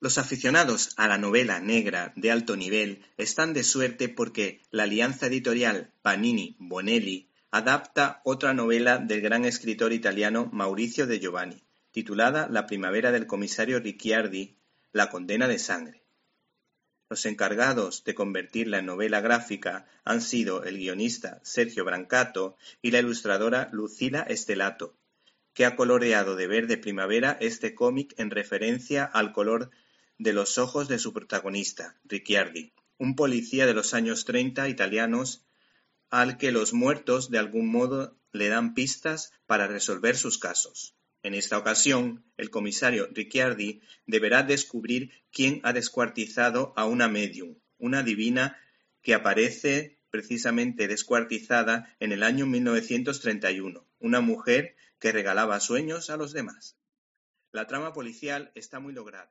Los aficionados a la novela negra de alto nivel están de suerte porque la alianza editorial Panini-Bonelli adapta otra novela del gran escritor italiano Maurizio de Giovanni, titulada La primavera del comisario Ricciardi, La condena de sangre. Los encargados de convertirla en novela gráfica han sido el guionista Sergio Brancato y la ilustradora Lucila Estelato, que ha coloreado de verde primavera este cómic en referencia al color de los ojos de su protagonista, Ricciardi, un policía de los años treinta italianos al que los muertos de algún modo le dan pistas para resolver sus casos. En esta ocasión, el comisario Ricciardi deberá descubrir quién ha descuartizado a una medium, una divina que aparece precisamente descuartizada en el año 1931, una mujer que regalaba sueños a los demás. La trama policial está muy lograda.